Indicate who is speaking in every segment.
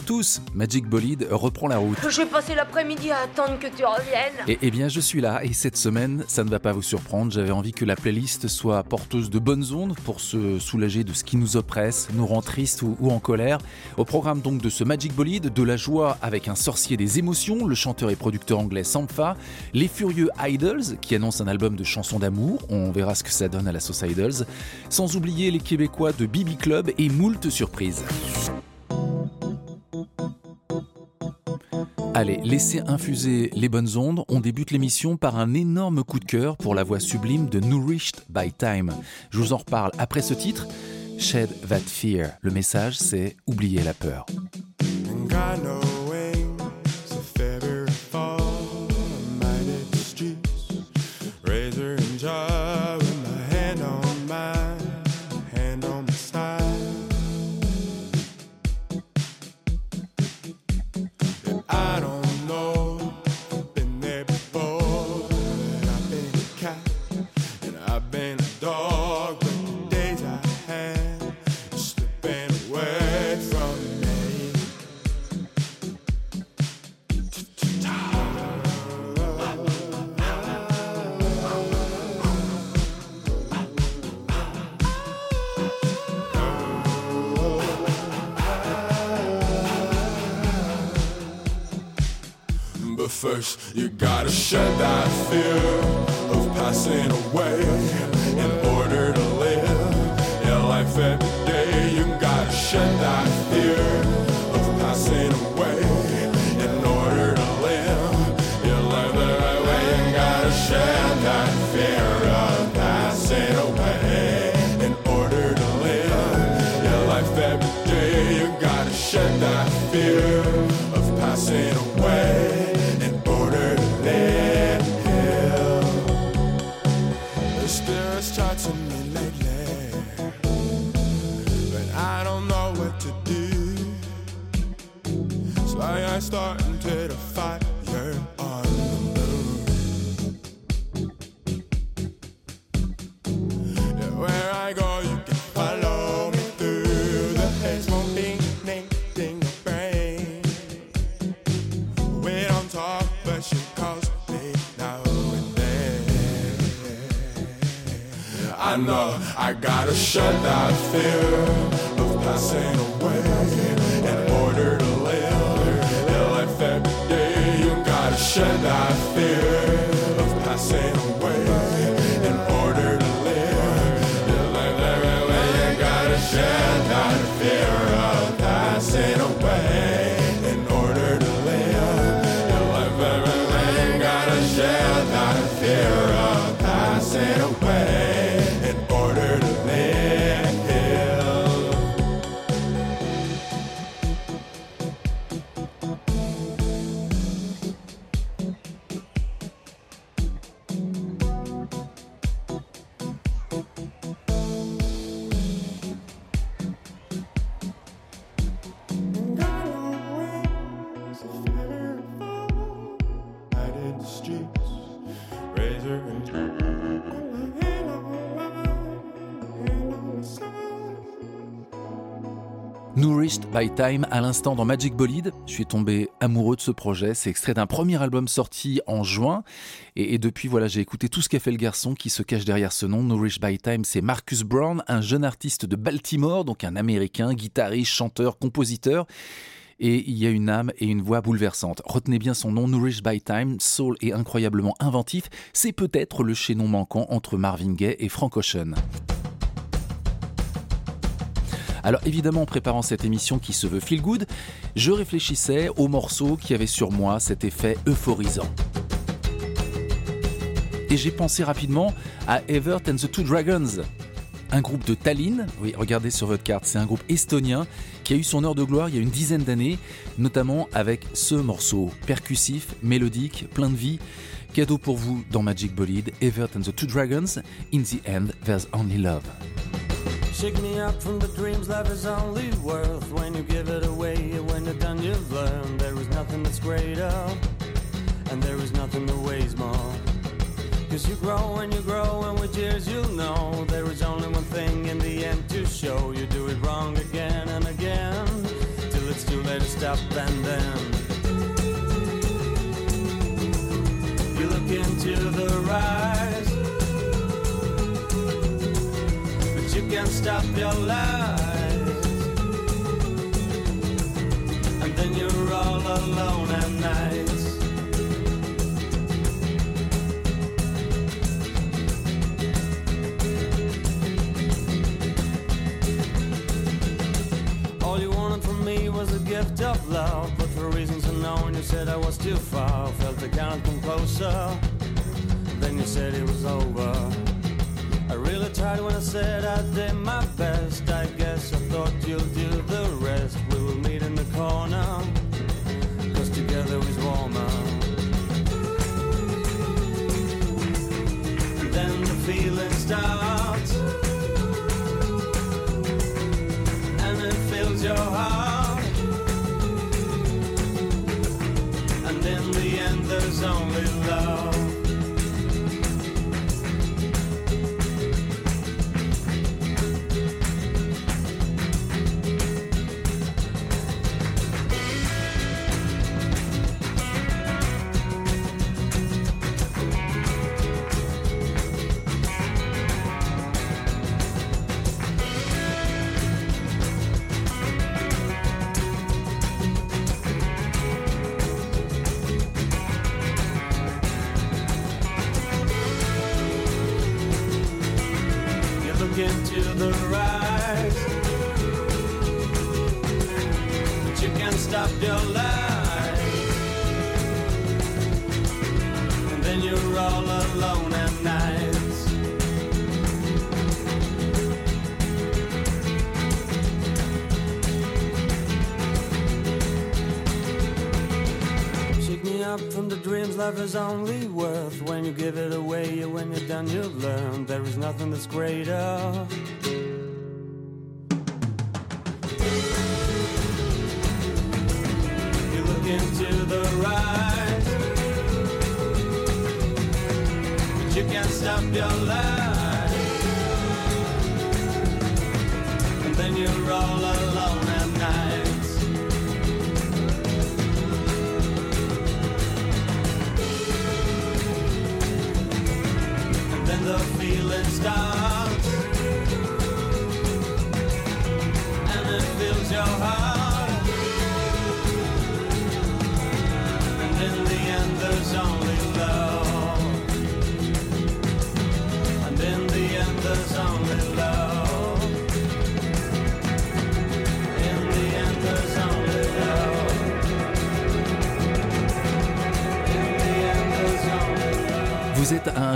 Speaker 1: À tous, Magic Bolide reprend la route.
Speaker 2: J'ai passé l'après-midi à attendre que tu reviennes.
Speaker 1: Et eh bien je suis là et cette semaine, ça ne va pas vous surprendre, j'avais envie que la playlist soit porteuse de bonnes ondes pour se soulager de ce qui nous oppresse, nous rend triste ou, ou en colère. Au programme donc de ce Magic Bolide, de la joie avec un sorcier des émotions, le chanteur et producteur anglais Sampha, les furieux Idols qui annoncent un album de chansons d'amour, on verra ce que ça donne à la sauce Idols, sans oublier les Québécois de Bibi Club et moult surprises. Allez, laissez infuser les bonnes ondes. On débute l'émission par un énorme coup de cœur pour la voix sublime de Nourished by Time. Je vous en reparle après ce titre. Shed That Fear. Le message, c'est oublier la peur.
Speaker 3: First. You gotta shed that fear of passing away in order to live your life every day. You gotta shed that fear I know I gotta shut that fear of passing away in order to live your life every day. You gotta shed that fear of passing away
Speaker 1: Nourished by Time à l'instant dans Magic Bolide. Je suis tombé amoureux de ce projet. C'est extrait d'un premier album sorti en juin. Et, et depuis, voilà, j'ai écouté tout ce qu'a fait le garçon qui se cache derrière ce nom. Nourished by Time, c'est Marcus Brown, un jeune artiste de Baltimore, donc un américain, guitariste, chanteur, compositeur. Et il y a une âme et une voix bouleversantes. Retenez bien son nom, Nourished by Time, soul et incroyablement inventif. C'est peut-être le chaînon manquant entre Marvin Gaye et Frank Ocean. Alors évidemment, en préparant cette émission qui se veut feel good, je réfléchissais aux morceaux qui avaient sur moi cet effet euphorisant. Et j'ai pensé rapidement à Evert and the Two Dragons. Un groupe de Tallinn. Oui, regardez sur votre carte, c'est un groupe estonien qui a eu son heure de gloire il y a une dizaine d'années, notamment avec ce morceau percussif, mélodique, plein de vie. Cadeau pour vous dans Magic Bolide, Evert and the Two Dragons. In the end, there's only love.
Speaker 4: And there is nothing that weighs more. Cause you grow and you grow, and with years you'll know there is only one thing in the end to show. You do it wrong again and again, till it's too late to stop and then. You look into the rise, but you can't stop your lies. And then you're all alone at night. Wanted me was a gift of love, but for reasons unknown, you said I was too far. Felt I can't come closer. Then you said it was over. I really tried when I said I did my best. I guess I thought you'll do the rest. We will meet in the corner, dreams life is only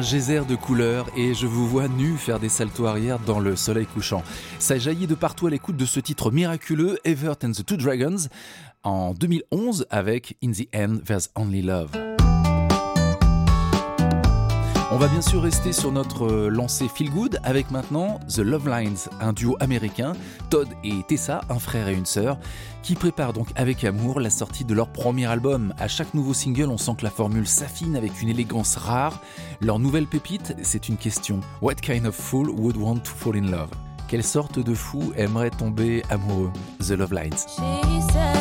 Speaker 1: geyser de couleurs et je vous vois nu faire des saltos arrière dans le soleil couchant. Ça jaillit de partout à l'écoute de ce titre miraculeux, Evert and the Two Dragons, en 2011 avec In the End There's Only Love. On va bien sûr rester sur notre euh, lancée Feel Good avec maintenant The Love Lines, un duo américain, Todd et Tessa, un frère et une sœur, qui préparent donc avec amour la sortie de leur premier album. À chaque nouveau single, on sent que la formule s'affine avec une élégance rare. Leur nouvelle pépite, c'est une question. What kind of fool would want to fall in love? Quelle sorte de fou aimerait tomber amoureux? The Love Lines.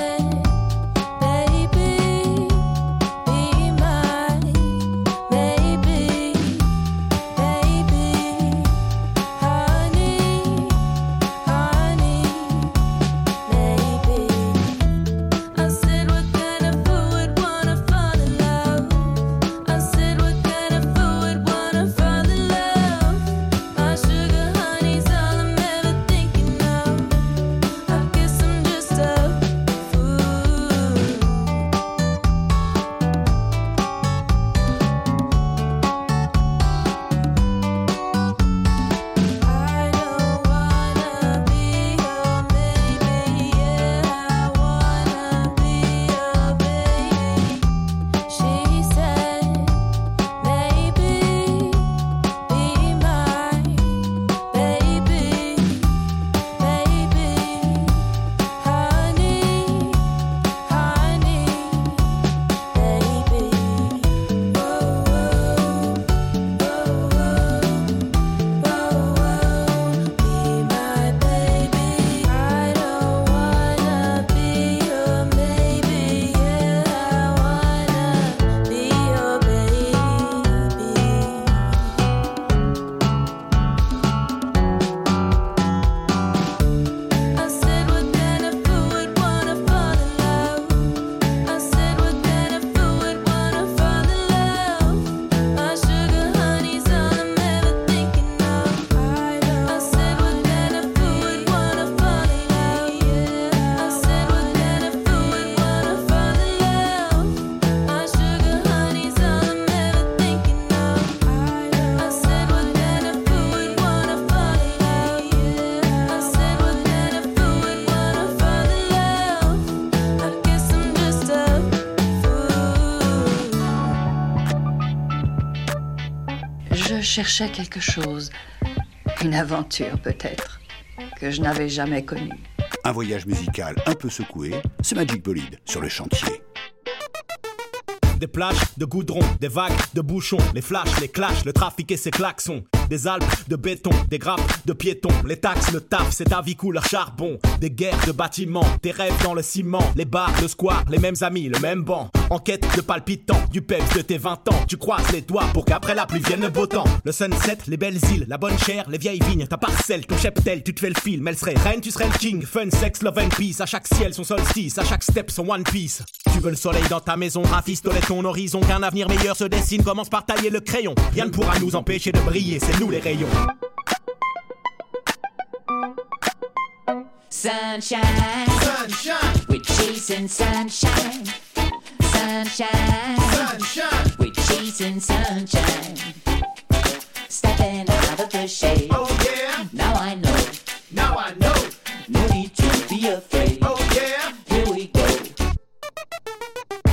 Speaker 5: Cherchais quelque chose, une aventure peut-être, que je n'avais jamais connue.
Speaker 6: Un voyage musical un peu secoué, c'est Magic Bolide sur le chantier.
Speaker 7: Des plages de goudron, des vagues de bouchons, les flashs, les clashs, le trafic et ses klaxons. Des Alpes de béton, des grappes de piétons, les taxes, le taf, c'est ta vie couleur charbon. Des guerres de bâtiments, des rêves dans le ciment, les bars, le square, les mêmes amis, le même banc. En quête de palpitants, du peps de tes 20 ans. Tu croises les doigts pour qu'après la pluie vienne le beau temps. Le sunset, les belles îles, la bonne chair, les vieilles vignes, ta parcelle, ton cheptel, tu te fais le film. Elle serait reine, tu serais le king. Fun, sex, love and peace. À chaque ciel, son solstice, à chaque step, son one piece. Tu veux le soleil dans ta maison, rafistoler ton horizon. Qu'un avenir meilleur se dessine, commence par tailler le crayon. Rien ne pourra nous empêcher de briller, nous les rayons.
Speaker 8: Sunshine, sunshine, we're chasing sunshine. Sunshine, sunshine, we're chasing sunshine. Stepping out of the shade. Oh yeah. Now I know. Now I know. No need to be afraid. Oh yeah. Here we go.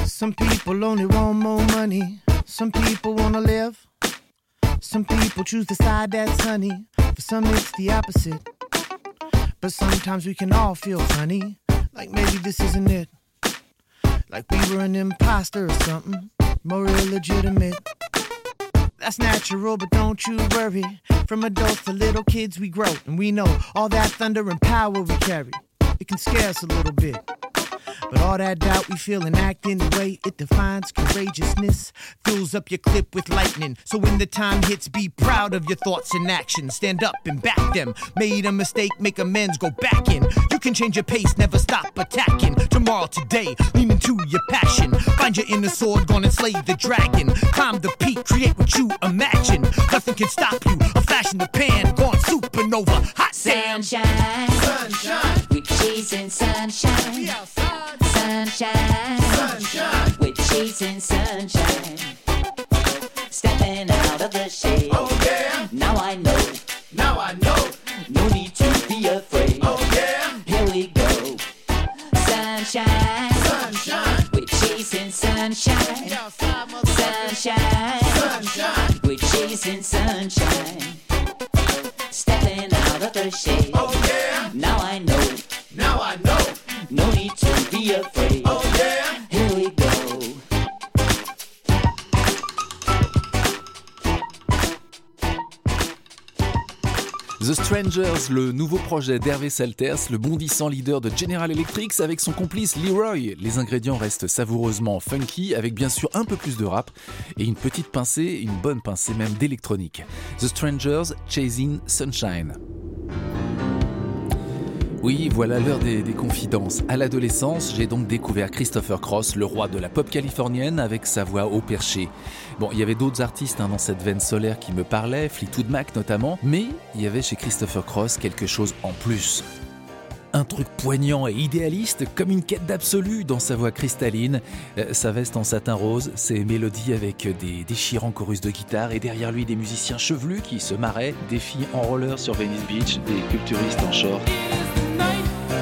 Speaker 9: Some people only want more money. Some people wanna live. Some people choose the side that's honey. For some, it's the opposite. But sometimes we can all feel funny. Like maybe this isn't it. Like we were an imposter or something. More illegitimate. That's natural, but don't you worry. From adults to little kids, we grow. And we know all that thunder and power we carry. It can scare us a little bit. But all that doubt we feel and act in the way it defines courageousness fills up your clip with lightning. So when the time hits, be proud of your thoughts and actions. Stand up and back them. Made a mistake, make amends, go back in. You can change your pace, never stop attacking. Tomorrow, today, lean into your passion. Find your inner sword, gonna slay the dragon. Climb the peak, create what you imagine. Nothing can stop you. A flash in the pan, gone supernova. Hot damn.
Speaker 8: Sunshine, sunshine, we're chasing sunshine. Sunshine, sunshine, we're chasing sunshine. Stepping out of the shade. Oh yeah. Now I know. Now I know. No need to be afraid. Oh yeah. Here we go. Sunshine, sunshine, we're chasing sunshine. Sunshine, sunshine, we're chasing sunshine. Stepping out of the shade. Oh yeah.
Speaker 1: The Strangers, le nouveau projet d'Hervé Salters, le bondissant leader de General Electric avec son complice Leroy. Les ingrédients restent savoureusement funky avec bien sûr un peu plus de rap et une petite pincée, une bonne pincée même d'électronique. The Strangers, Chasing Sunshine. Oui, voilà l'heure des, confidences. À l'adolescence, j'ai donc découvert Christopher Cross, le roi de la pop californienne, avec sa voix au perché. Bon, il y avait d'autres artistes hein, dans cette veine solaire qui me parlaient, Fleetwood Mac notamment, mais il y avait chez Christopher Cross quelque chose en plus. Un truc poignant et idéaliste, comme une quête d'absolu dans sa voix cristalline, Euh, sa veste en satin rose, ses mélodies avec des déchirants chorus de guitare et derrière lui des musiciens chevelus qui se marraient, des filles en roller sur Venice Beach, des culturistes en short. Voilà,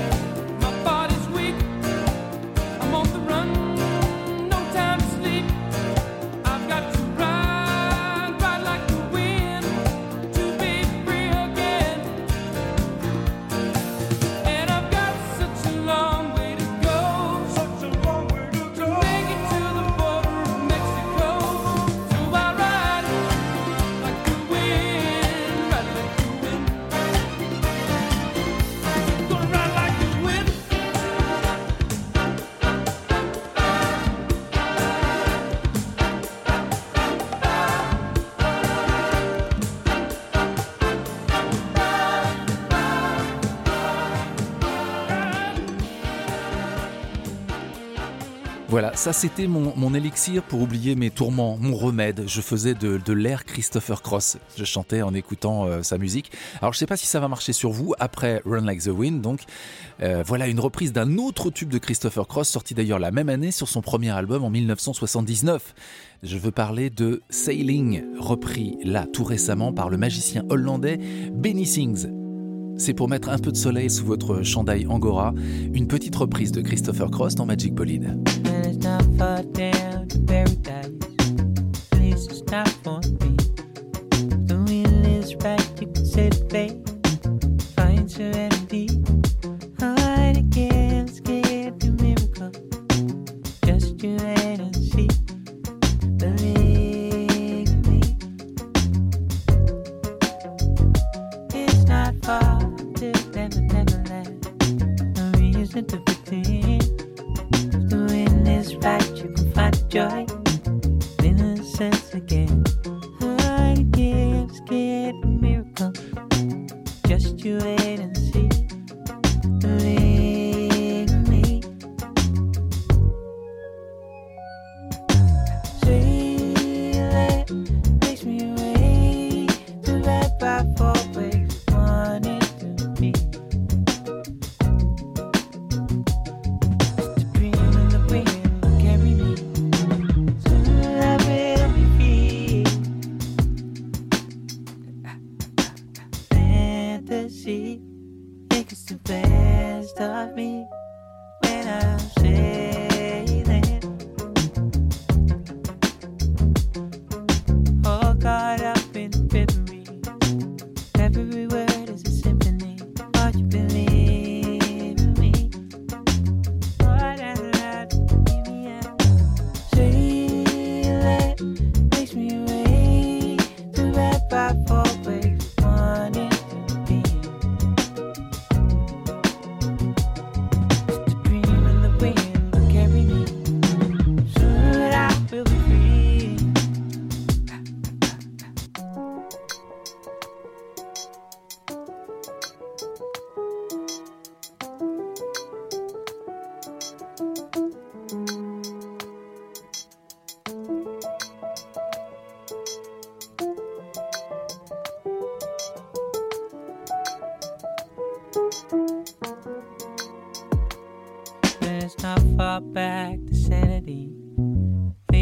Speaker 1: ça c'était mon, élixir pour oublier mes tourments, mon remède. Je faisais de, l'air Christopher Cross. Je chantais en écoutant euh, sa musique. Alors je sais pas si ça va marcher sur vous après Run Like the Wind. Donc euh, voilà une reprise d'un autre tube de Christopher Cross, sorti d'ailleurs la même année sur son premier album en 1979. Je veux parler de Sailing, repris là tout récemment par le magicien hollandais Benny Sings c'est pour mettre un peu de soleil sous votre chandail Angora, une petite reprise de Christopher Cross dans Magic Bolide.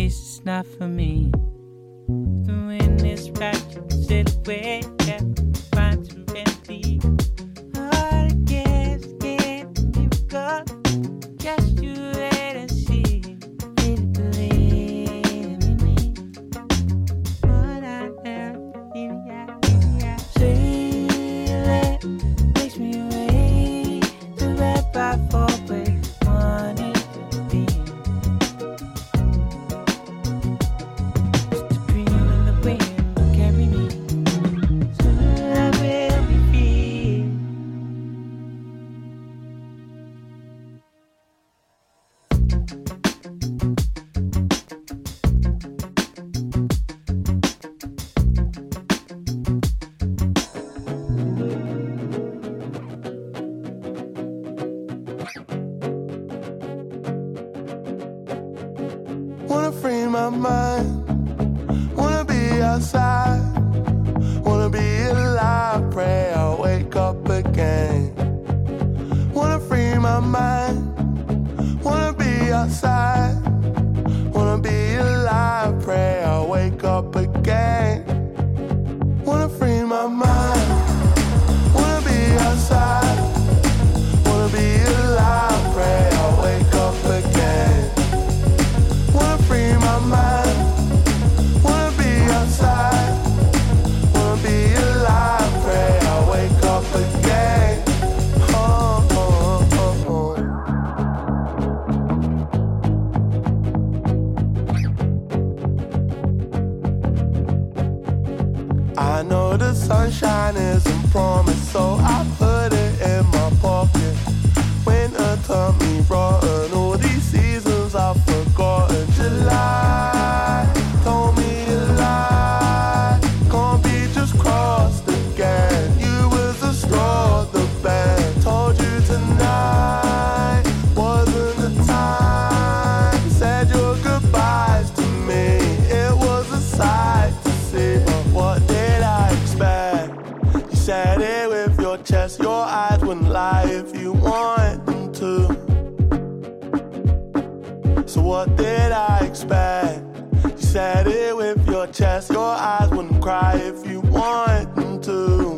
Speaker 10: place, it's not for me.
Speaker 11: Doing this right, sit away. What
Speaker 12: did I expect? You said it with your chest, your eyes wouldn't cry if you wanted them to.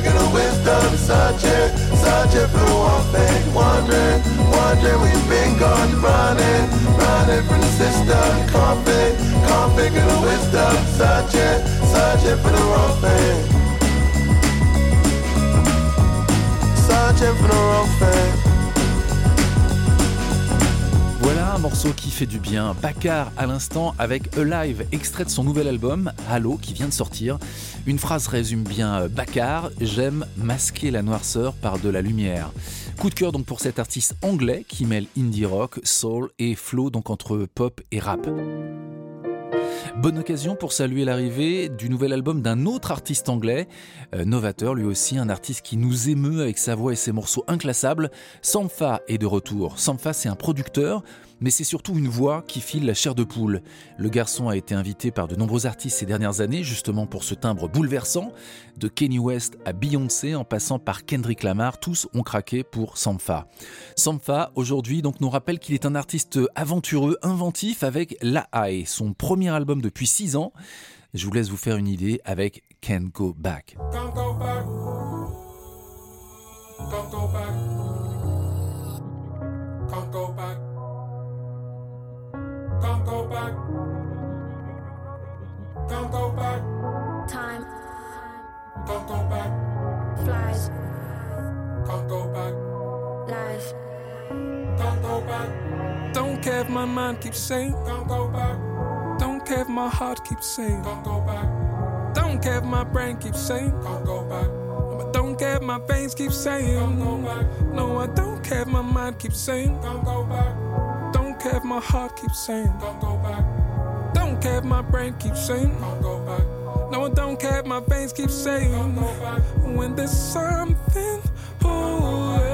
Speaker 11: Can't pick of the wisdom. Searching, searching for the one thing. Wondering, wondering where you've been going, running, running from the system. Can't pick, can't pick of the wisdom. Searching, searching for the wrong thing.
Speaker 1: Morceau qui fait du bien. Bakar à l'instant avec Alive, extrait de son nouvel album Halo qui vient de sortir. Une phrase résume bien euh, Bakar J'aime masquer la noirceur par de la lumière. Coup de cœur donc pour cet artiste anglais qui mêle indie rock, soul et flow donc entre pop et rap. Bonne occasion pour saluer l'arrivée du nouvel album d'un autre artiste anglais, euh, novateur lui aussi, un artiste qui nous émeut avec sa voix et ses morceaux inclassables. Sampha est de retour. Sampha c'est un producteur, mais c'est surtout une voix qui file la chair de poule. Le garçon a été invité par de nombreux artistes ces dernières années, justement pour ce timbre bouleversant. De Kanye West à Beyoncé, en passant par Kendrick Lamar, tous ont craqué pour Sampha. Sampha, aujourd'hui, donc nous rappelle qu'il est un artiste aventureux, inventif avec La Haye, son premier album depuis 6 ans. Je vous laisse vous faire une idée avec back.
Speaker 3: Can't go back. Can't go back. Can't go back.
Speaker 2: Time
Speaker 3: Can't go back.
Speaker 2: flies,
Speaker 3: Can't go back.
Speaker 2: life.
Speaker 3: Can't go back.
Speaker 13: Don't care if my mind keeps saying.
Speaker 3: Can't go back.
Speaker 13: Don't care if my heart keeps saying.
Speaker 3: Can't go back.
Speaker 13: Don't care if my brain keeps saying.
Speaker 3: Can't go back.
Speaker 13: I don't care if my veins keep saying.
Speaker 3: Can't go back.
Speaker 13: No, I don't care if my mind keeps saying.
Speaker 3: Can't go back.
Speaker 13: Don't care if my heart keeps saying.
Speaker 3: Don't go back.
Speaker 13: Don't care if my brain keeps saying.
Speaker 3: Don't go back.
Speaker 13: No, I don't care if my veins keep saying.
Speaker 3: Can't go back.
Speaker 13: When there's something, oh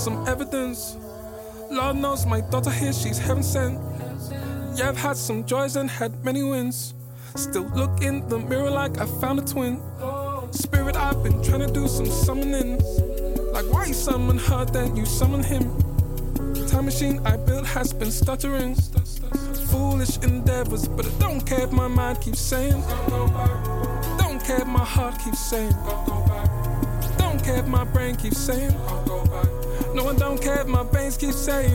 Speaker 13: some evidence. Lord knows my daughter here, she's heaven sent. Yeah, I've had some joys and had many wins. Still look in the mirror like I found a twin. Spirit, I've been trying to do some summoning. Like, why you summon her, then you summon him? Time machine I built has been stuttering. Foolish endeavors, but I don't care if my mind keeps saying. Don't care if my heart keeps saying. Don't care if my brain keeps saying. No, I don't care if my veins keep saying.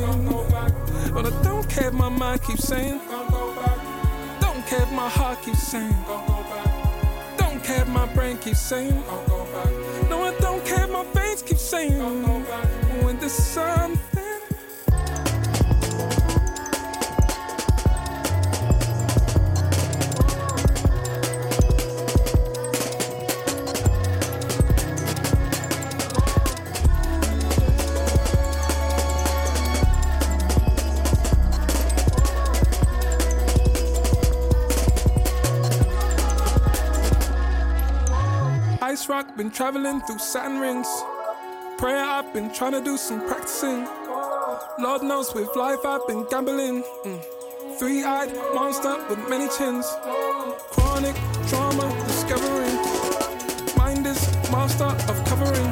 Speaker 13: But I don't care if my mind keeps saying. Don't care if my heart keeps saying. Don't care if my brain keeps saying. No, I don't care if my veins keep saying. When there's something. Traveling through Saturn rings. Prayer, I've been trying to do some practicing. Lord knows with life I've been gambling. Mm. Three eyed monster with many chins. Chronic trauma discovering. Mind is master of covering.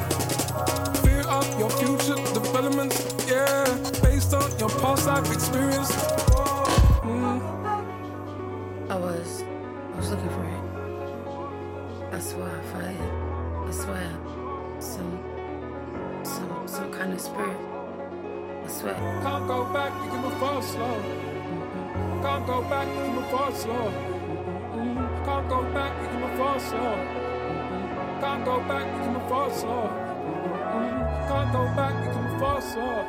Speaker 13: Fear of your future developments. Yeah, based on your past life experience. Mm.
Speaker 14: I was, I was looking for it. That's why I. I swear, some, some, some kind of spirit. I swear.
Speaker 13: Can't go back, you can move forward slow. Can't go back, you can move forward slow. Can't go back, you can move forward slow. Can't go back, you can fall slow. Can't go back, you can fall slow.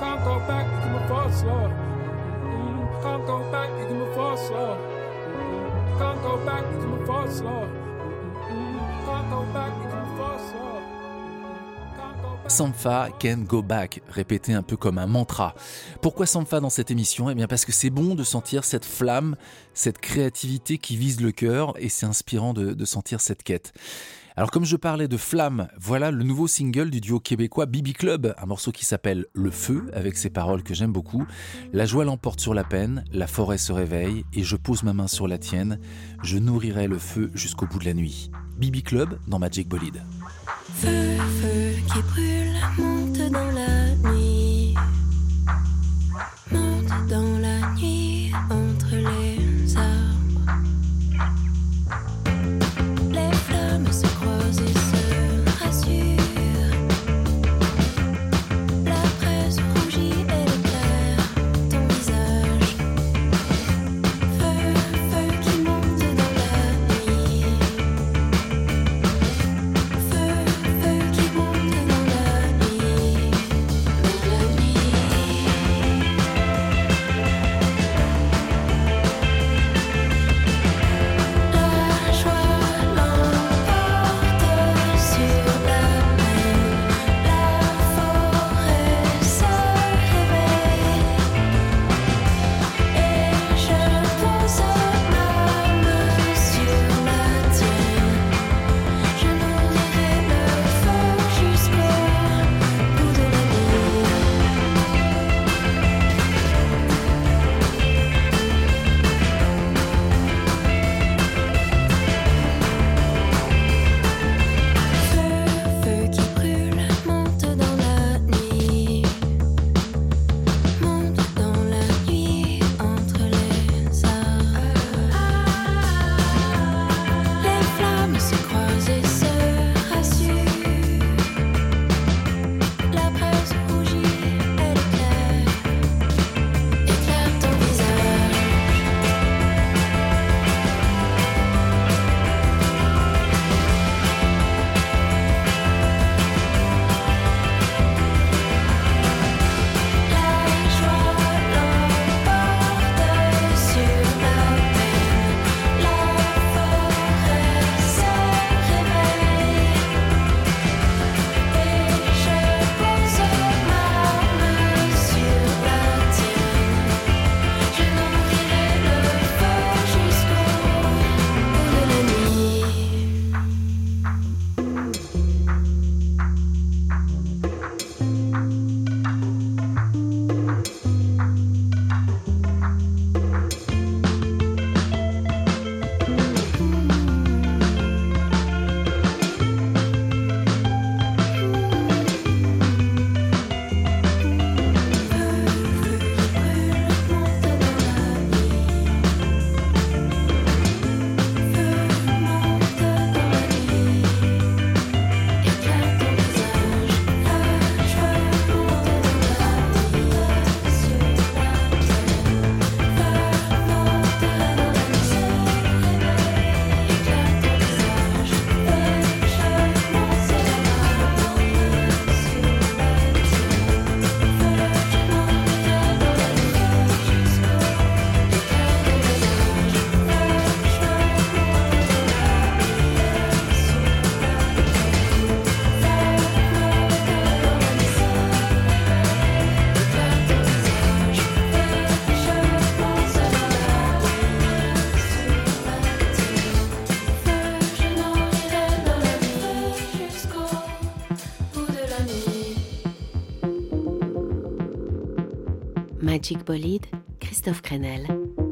Speaker 13: Can't go back, you can fall slow. Can't go back, you can fall slow. Can't go back, you can fall slow. Mm-mm. Can't go back, you can fall slow.
Speaker 15: Sampha can go back, répété un peu comme un mantra. Pourquoi Sampha dans cette émission? Eh bien parce que c'est bon de sentir cette flamme, cette créativité qui vise le cœur et c'est inspirant de, de sentir cette quête. Alors comme je parlais de flamme, voilà le nouveau single du duo québécois Bibi Club, un morceau qui s'appelle Le Feu, avec ses paroles que j'aime beaucoup. La joie l'emporte sur la peine, la forêt se réveille, et je pose ma main sur la tienne, je nourrirai le feu jusqu'au bout de la nuit. Bibi Club dans Magic Bolide.
Speaker 16: Magic Bolide, Christophe Crenel.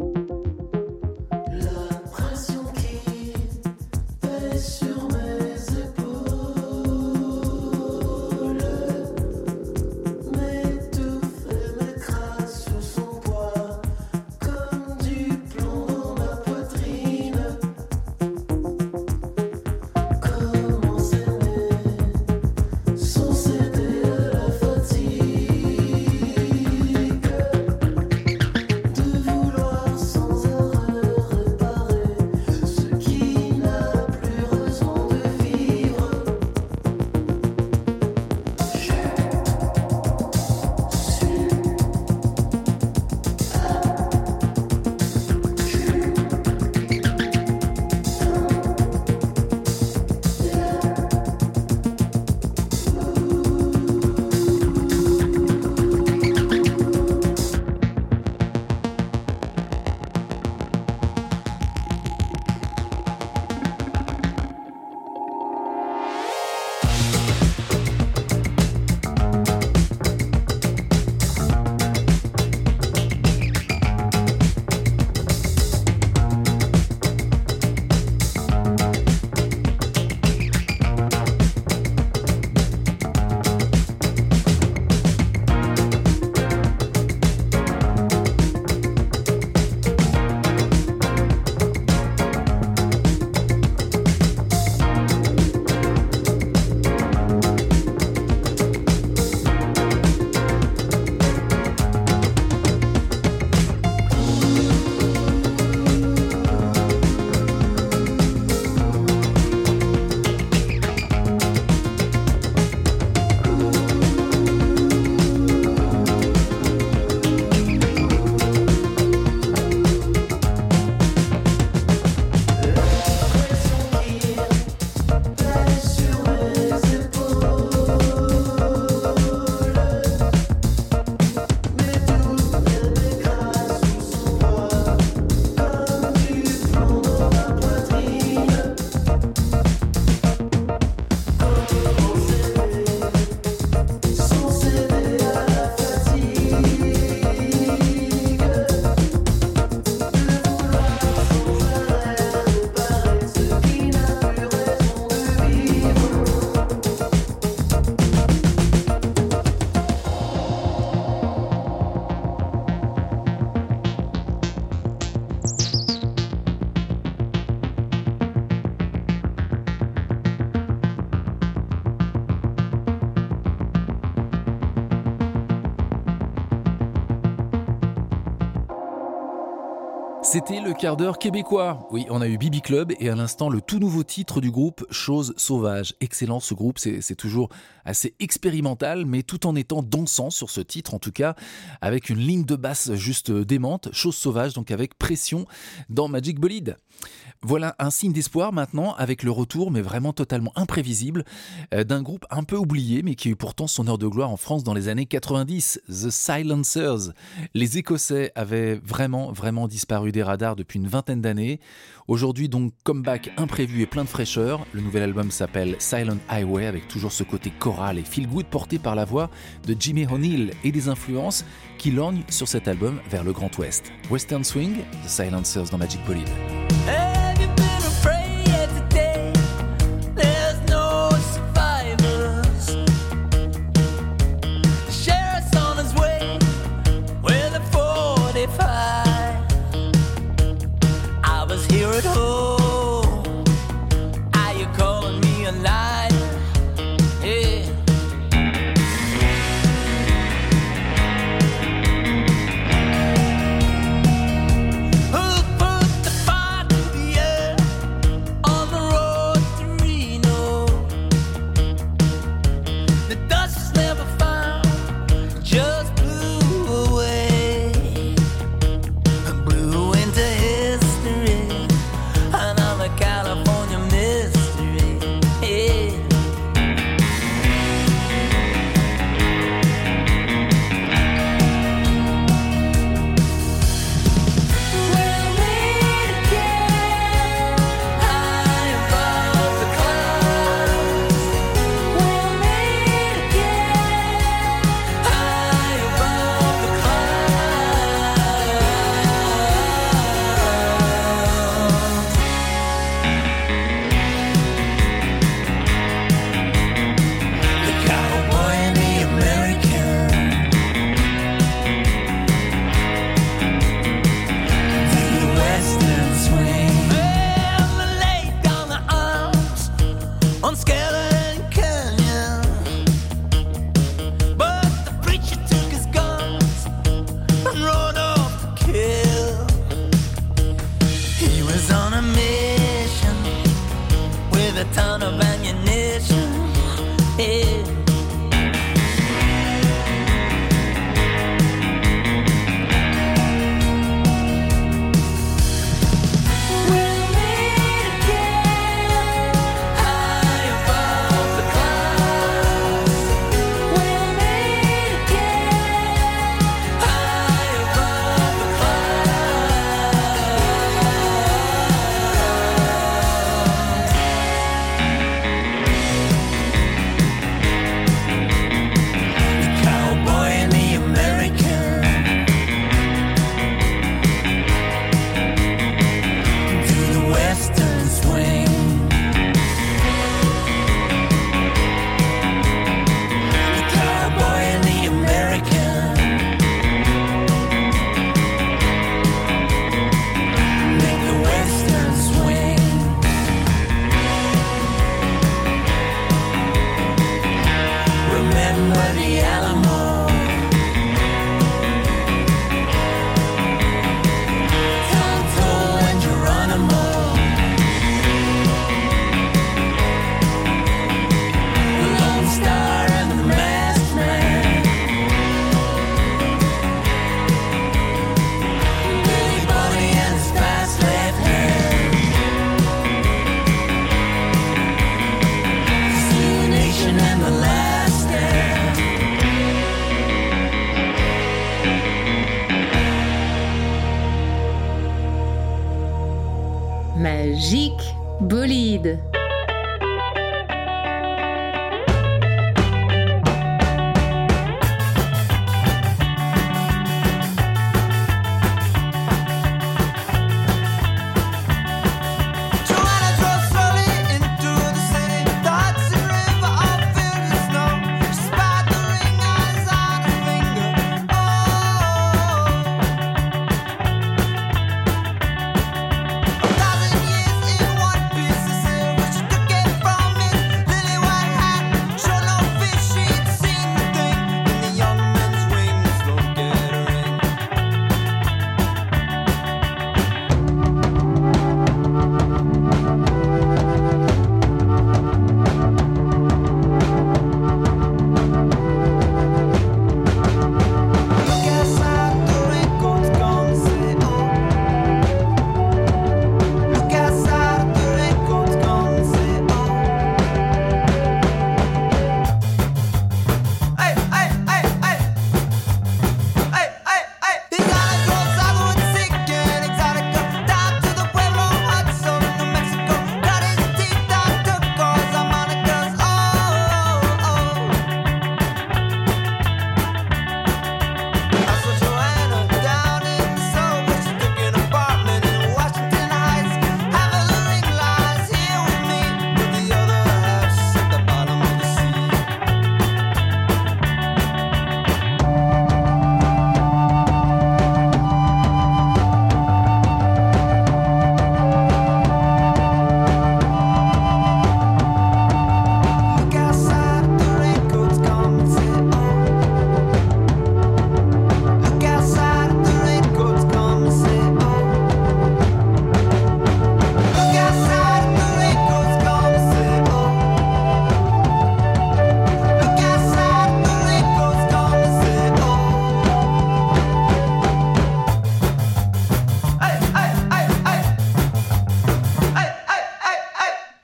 Speaker 17: C'était le quart d'heure québécois. Oui, on a eu Bibi Club et à l'instant le tout nouveau titre du groupe, Chose Sauvage. Excellent ce groupe, c'est toujours assez expérimental, mais tout en étant dansant sur ce titre en tout cas, avec une ligne de basse juste démente, Chose Sauvage, donc avec pression dans Magic Bolide. Voilà un signe d'espoir maintenant avec le retour, mais vraiment totalement imprévisible, euh, d'un groupe un peu oublié, mais qui a eu pourtant son heure de gloire en France dans les années 90, The Silencers. Les Écossais avaient vraiment, vraiment disparu des radars depuis une vingtaine d'années. Aujourd'hui donc comeback imprévu et plein de fraîcheur. Le nouvel album s'appelle Silent Highway avec toujours ce côté choral et feel good porté par la voix de Jimmy O'Neill et des influences qui lorgnent sur cet album vers le Grand Ouest. Western Swing, The Silencers dans Magic Bolide.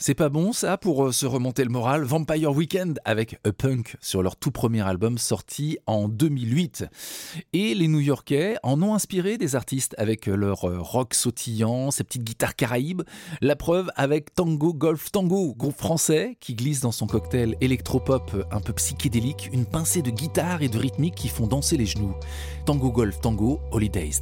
Speaker 18: C'est pas bon ça pour euh, se remonter le moral? Vampire Weekend avec A Punk sur leur tout premier album sorti en 2008. Et les New Yorkais en ont inspiré des artistes avec euh, leur euh, rock sautillant, ces petites guitares caraïbes. La preuve avec Tango Golf Tango, groupe français qui glisse dans son cocktail électropop un peu psychédélique, une pincée de guitare et de rythmique qui font danser les genoux. Tango Golf Tango, Holidays.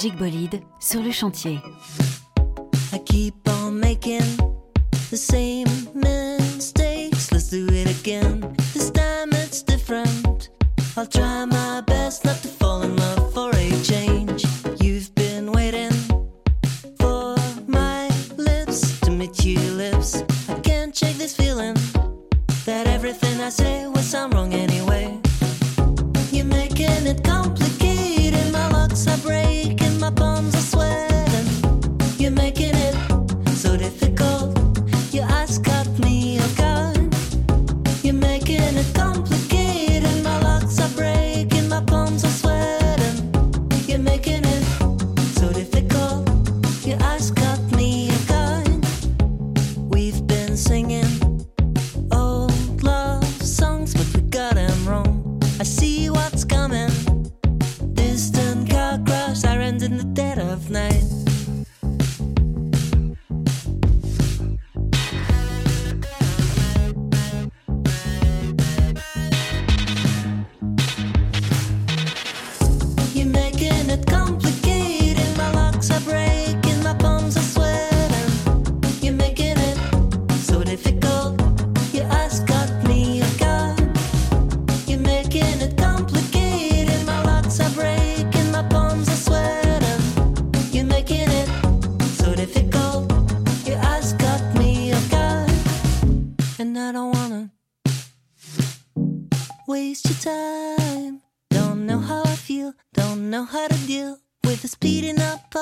Speaker 15: Magic Bolide sur le chantier.
Speaker 19: you ask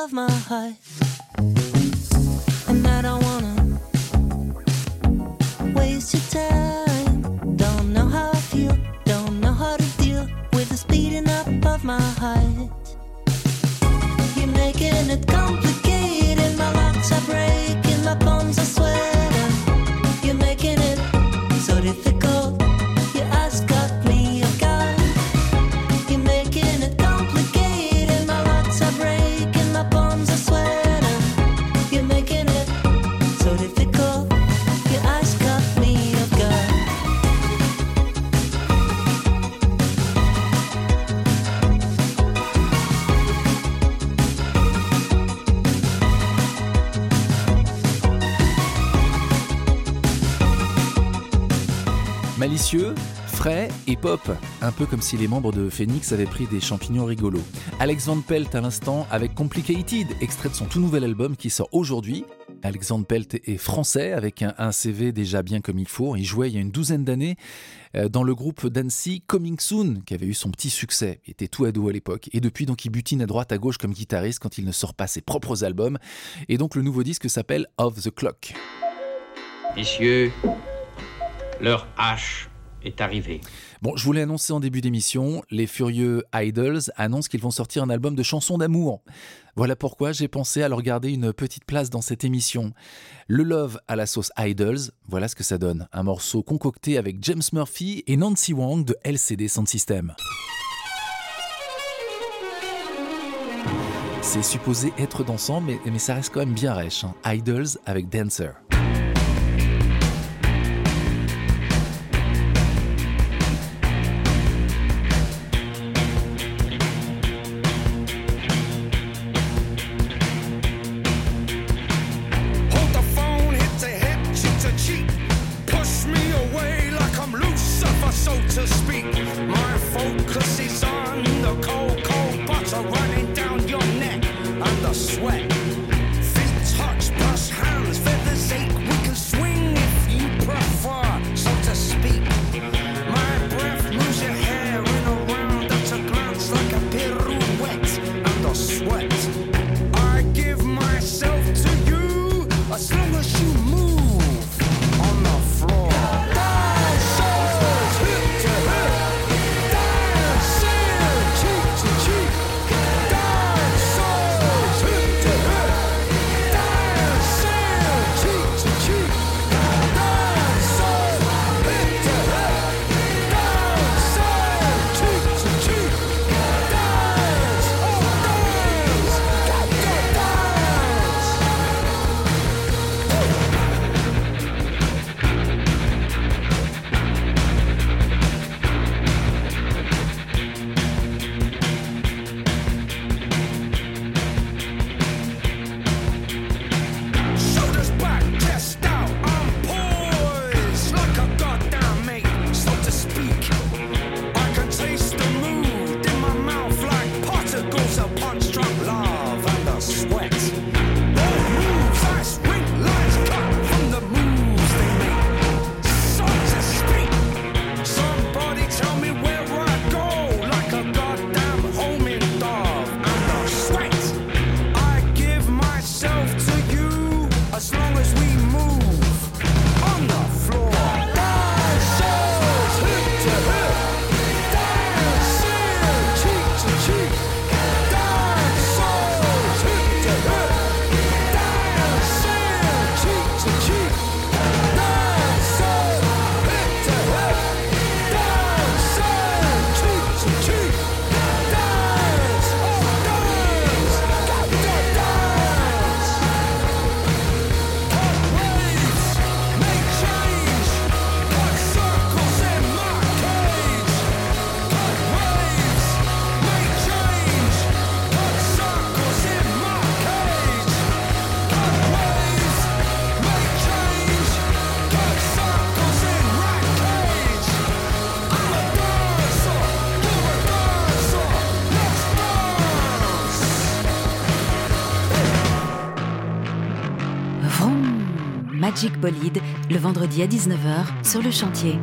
Speaker 19: of my
Speaker 15: heart.
Speaker 1: Malicieux, frais et pop, un peu comme si les membres de Phoenix avaient pris des champignons rigolos. Alex Van Pelt à l'instant avec Complicated, extrait de son tout nouvel album qui sort aujourd'hui. Alex Van Pelt est français avec un, CV déjà bien comme il faut. Il jouait il y a une douzaine d'années euh, dans le groupe Dancy Coming Soon qui avait eu son petit succès. Il était tout ado à l'époque et depuis donc il butine à droite à gauche comme guitariste quand il ne sort pas ses propres albums. Et donc le nouveau disque s'appelle Off the Clock.
Speaker 20: Messieurs, leur hache est arrivée.
Speaker 1: Bon, je voulais annoncer en début d'émission, les furieux Idols annoncent qu'ils vont sortir un album de chansons d'amour. Voilà pourquoi j'ai pensé à leur garder une petite place dans cette émission. Le Love à la sauce Idols, voilà ce que ça donne. Un morceau concocté avec James Murphy et Nancy Wang de LCD Sound System. C'est supposé être dansant, mais, mais ça reste quand même bien rêche. hein. Idols avec Dancer.
Speaker 15: Bolide le vendredi à 19h sur le chantier.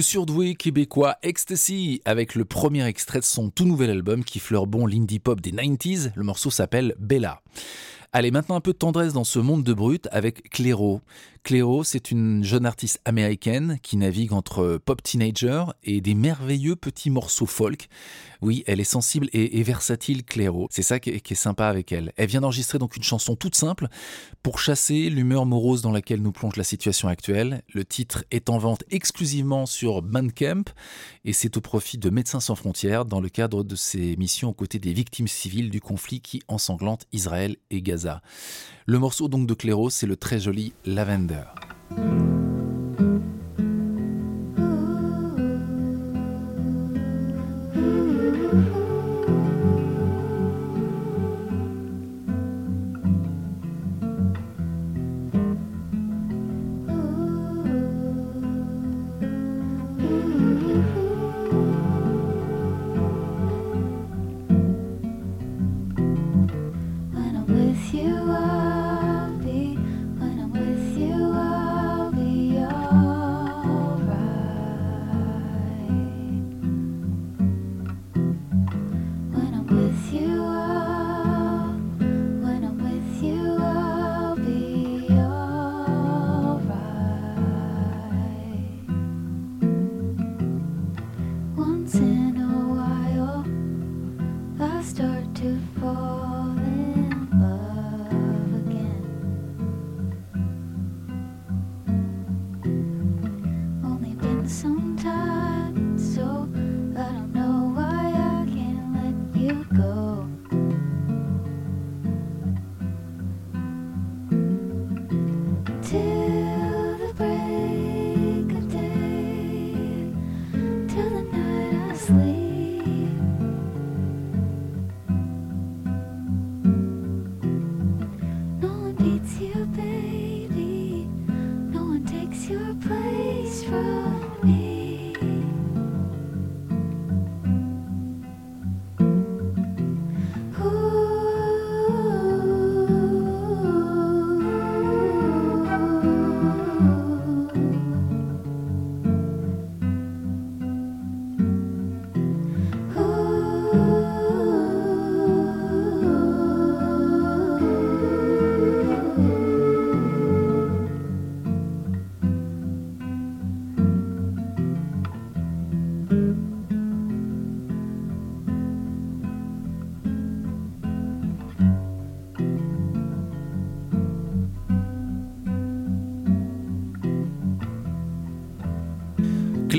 Speaker 1: Le surdoué québécois Ecstasy avec le premier extrait de son tout nouvel album qui fleure bon l'indie pop des 90s. Le morceau s'appelle Bella. Allez, maintenant un peu de tendresse dans ce monde de brut avec Clairo. Clairo, c'est une jeune artiste américaine qui navigue entre pop teenager et des merveilleux petits morceaux folk. Oui, elle est sensible et, versatile, Clairo. C'est ça qui est, qui est sympa avec elle. Elle vient d'enregistrer donc une chanson toute simple pour chasser l'humeur morose dans laquelle nous plonge la situation actuelle. Le titre est en vente exclusivement sur Bandcamp et c'est au profit de Médecins sans frontières dans le cadre de ses missions aux côtés des victimes civiles du conflit qui ensanglante Israël et Gaza. Le morceau donc de Clairo, c'est le très joli Lavender.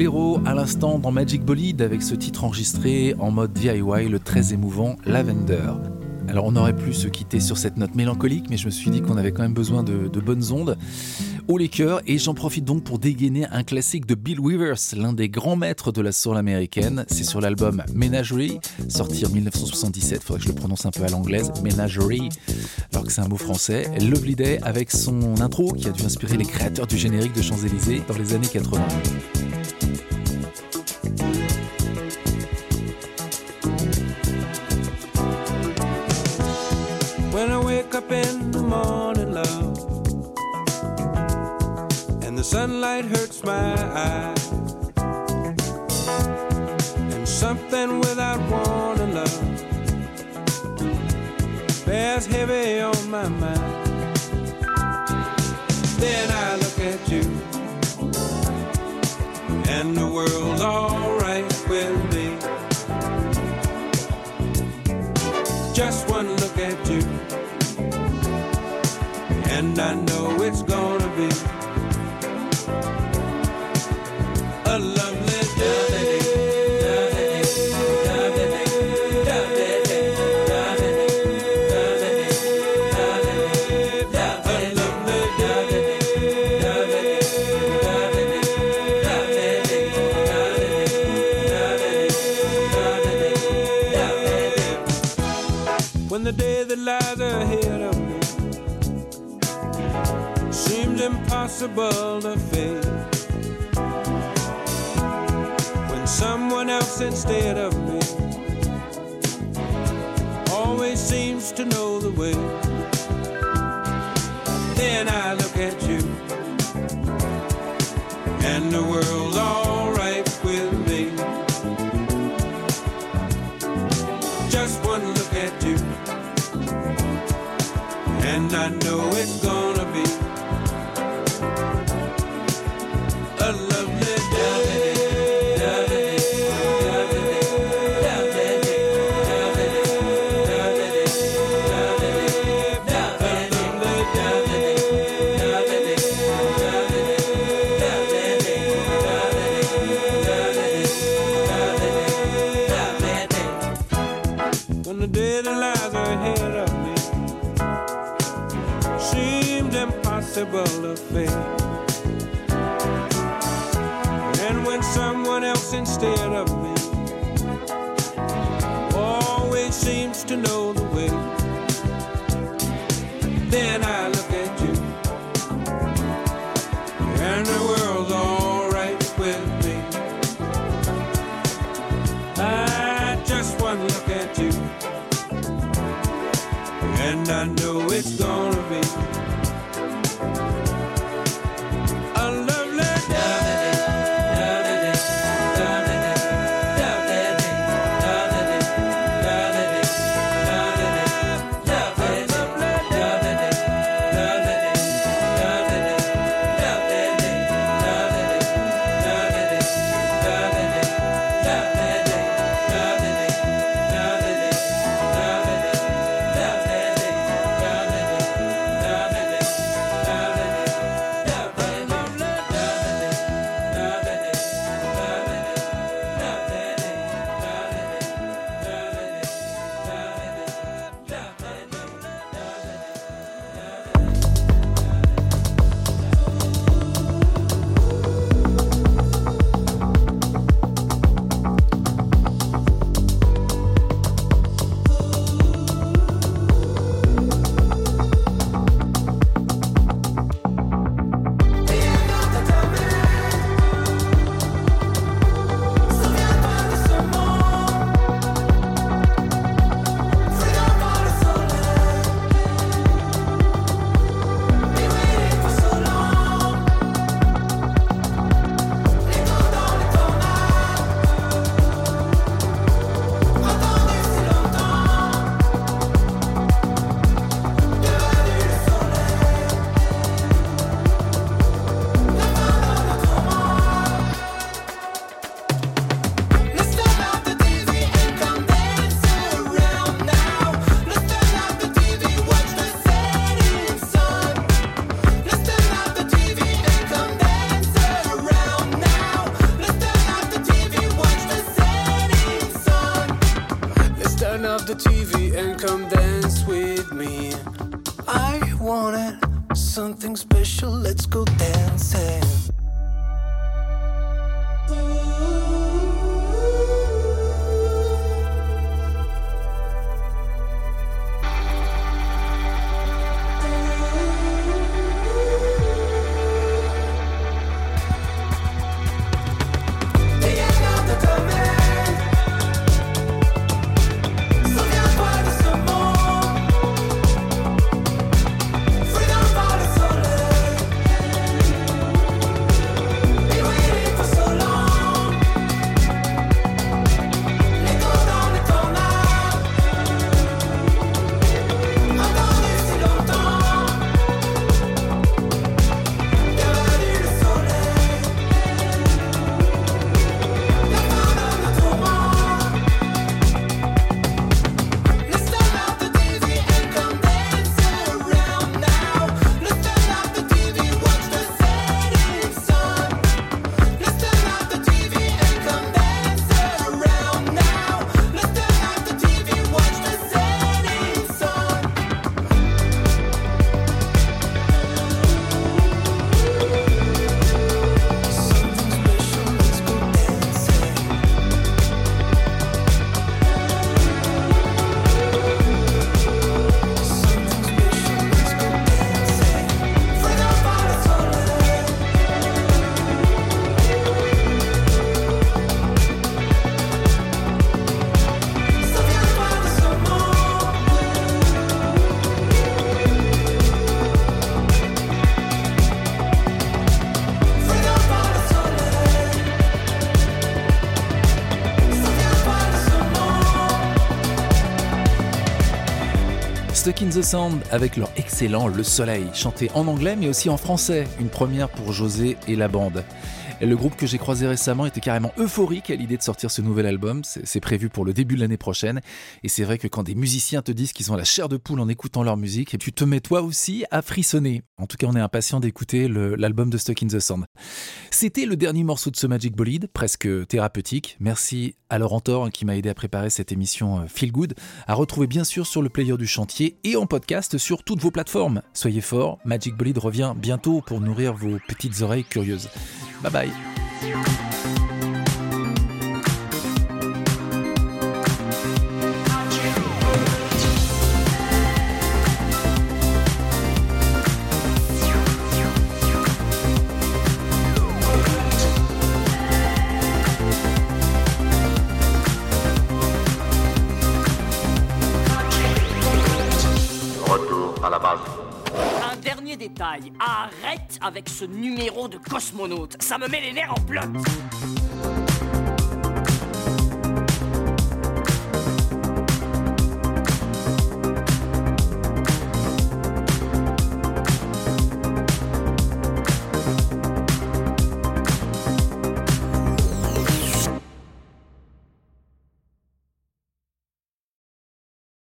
Speaker 21: Clairo à l'instant dans Magic Bolide avec ce titre enregistré en mode DIY, le très émouvant Lavender. Alors on aurait pu se quitter sur cette note mélancolique, mais je me suis dit qu'on avait quand même besoin de, bonnes ondes. Haut les cœurs, et j'en profite donc pour dégainer un classique de Bill Weavers, l'un des grands maîtres de la soul américaine. C'est sur l'album Menagerie, sorti en 1977, faudrait que je le prononce un peu à l'anglaise, Menagerie, alors que c'est un mot français. Lovely Day avec son intro qui a dû inspirer les créateurs du générique de Champs-Élysées dans les années 80.
Speaker 1: Stuck in the Sound avec leur excellent Le Soleil, chanté en anglais mais aussi en français, une première pour José et la bande. Le groupe que j'ai croisé récemment était carrément euphorique à l'idée de sortir ce nouvel album, c'est prévu pour le début de l'année prochaine, et c'est vrai que quand des musiciens te disent qu'ils ont la chair de poule en écoutant leur musique, tu te mets toi aussi à frissonner. En tout cas on est impatient d'écouter l'album de Stuck in the Sound. C'était le dernier morceau de ce Magic Bolide, presque thérapeutique. Merci à Laurent Thor qui m'a aidé à préparer cette émission euh, Feel Good, à retrouver bien sûr sur le player du chantier et en podcast sur toutes vos plateformes. Soyez forts, Magic Bolide revient bientôt pour nourrir vos petites oreilles curieuses. Bye bye.
Speaker 22: Retour à la base.
Speaker 23: Un dernier détail, arrête avec ce numéro de cosmonaute, ça me met les nerfs en bloc.